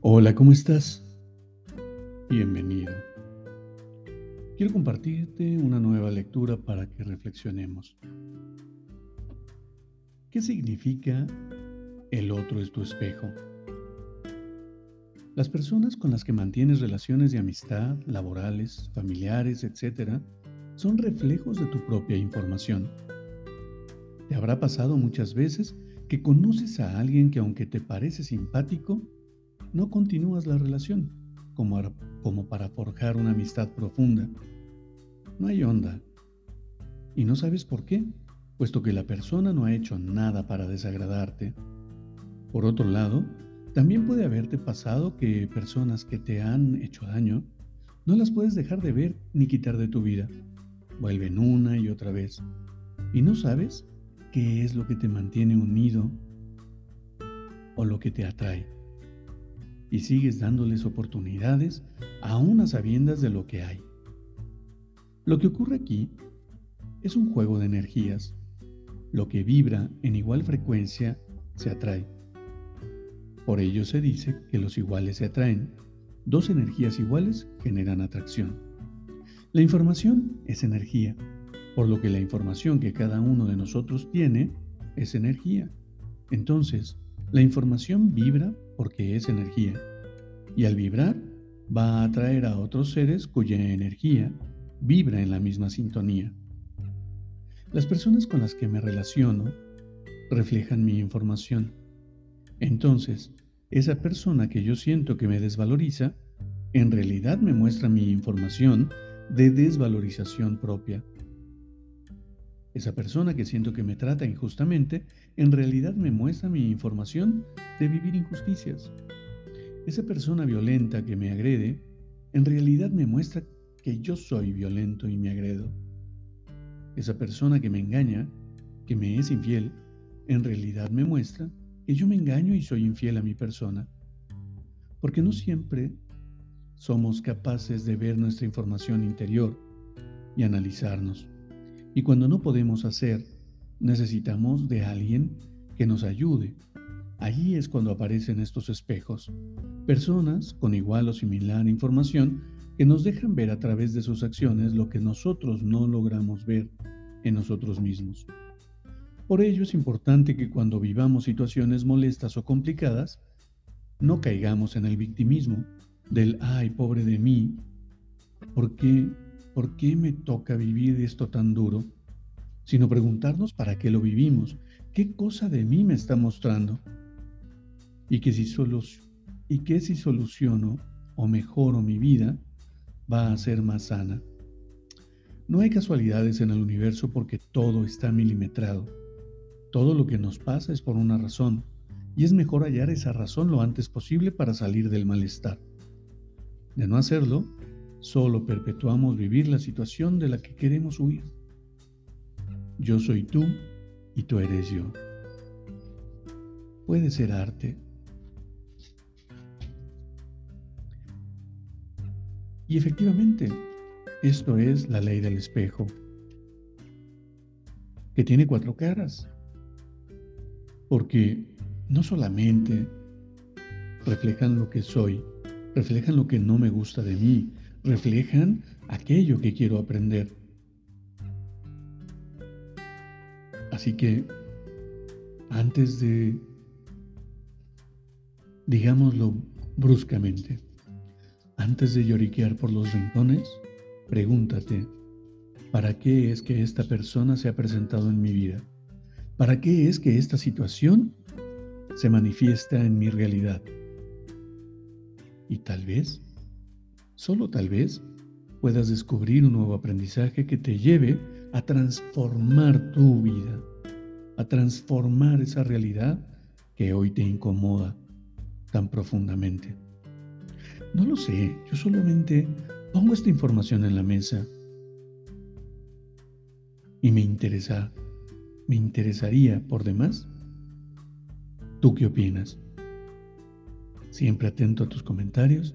Hola, ¿cómo estás? Bienvenido. Quiero compartirte una nueva lectura para que reflexionemos. ¿Qué significa el otro es tu espejo? Las personas con las que mantienes relaciones de amistad, laborales, familiares, etc., son reflejos de tu propia información. Te habrá pasado muchas veces que conoces a alguien que aunque te parece simpático, no continúas la relación como, para forjar una amistad profunda. No hay onda. Y no sabes por qué, puesto que la persona no ha hecho nada para desagradarte. Por otro lado, también puede haberte pasado que personas que te han hecho daño no las puedes dejar de ver ni quitar de tu vida. Vuelven una y otra vez. Y no sabes qué es lo que te mantiene unido o lo que te atrae y sigues dándoles oportunidades aún a sabiendas de lo que hay. Lo que ocurre aquí es un juego de energías. Lo que vibra en igual frecuencia se atrae. Por ello se dice que los iguales se atraen. Dos energías iguales generan atracción. La información es energía, por lo que la información que cada uno de nosotros tiene es energía. Entonces, la información vibra porque es energía, y al vibrar va a atraer a otros seres cuya energía vibra en la misma sintonía. Las personas con las que me relaciono reflejan mi información. Entonces, esa persona que yo siento que me desvaloriza, en realidad me muestra mi información de desvalorización propia. Esa persona que siento que me trata injustamente, en realidad me muestra mi información de vivir injusticias. Esa persona violenta que me agrede, en realidad me muestra que yo soy violento y me agredo. Esa persona que me engaña, que me es infiel, en realidad me muestra que yo me engaño y soy infiel a mi persona. Porque no siempre somos capaces de ver nuestra información interior y analizarnos. Y cuando no podemos hacer, necesitamos de alguien que nos ayude. Allí es cuando aparecen estos espejos, personas con igual o similar información que nos dejan ver a través de sus acciones lo que nosotros no logramos ver en nosotros mismos. Por ello es importante que cuando vivamos situaciones molestas o complicadas, no caigamos en el victimismo del ay, pobre de mí, ¿por qué ¿por qué me toca vivir esto tan duro? Sino preguntarnos para qué lo vivimos, qué cosa de mí me está mostrando. Y que si, solo, y que si soluciono o mejoro mi vida, va a ser más sana. No hay casualidades en el universo porque todo está milimetrado. Todo lo que nos pasa es por una razón, y es mejor hallar esa razón lo antes posible para salir del malestar. De no hacerlo, Solo perpetuamos vivir la situación de la que queremos huir. Yo soy tú y tú eres yo. Puede ser arte. Y efectivamente, esto es la ley del espejo, que tiene cuatro caras, porque no solamente reflejan lo que soy, reflejan lo que no me gusta de mí, reflejan aquello que quiero aprender. Así que antes de, digámoslo bruscamente, antes de lloriquear por los rincones, pregúntate, ¿para qué es que esta persona se ha presentado en mi vida? ¿Para qué es que esta situación se manifiesta en mi realidad? Y tal vez solo tal vez, puedas descubrir un nuevo aprendizaje que te lleve a transformar tu vida, a transformar esa realidad que hoy te incomoda tan profundamente. No lo sé, yo solamente pongo esta información en la mesa y me interesa, me interesaría por demás. ¿Tú qué opinas? Siempre atento a tus comentarios,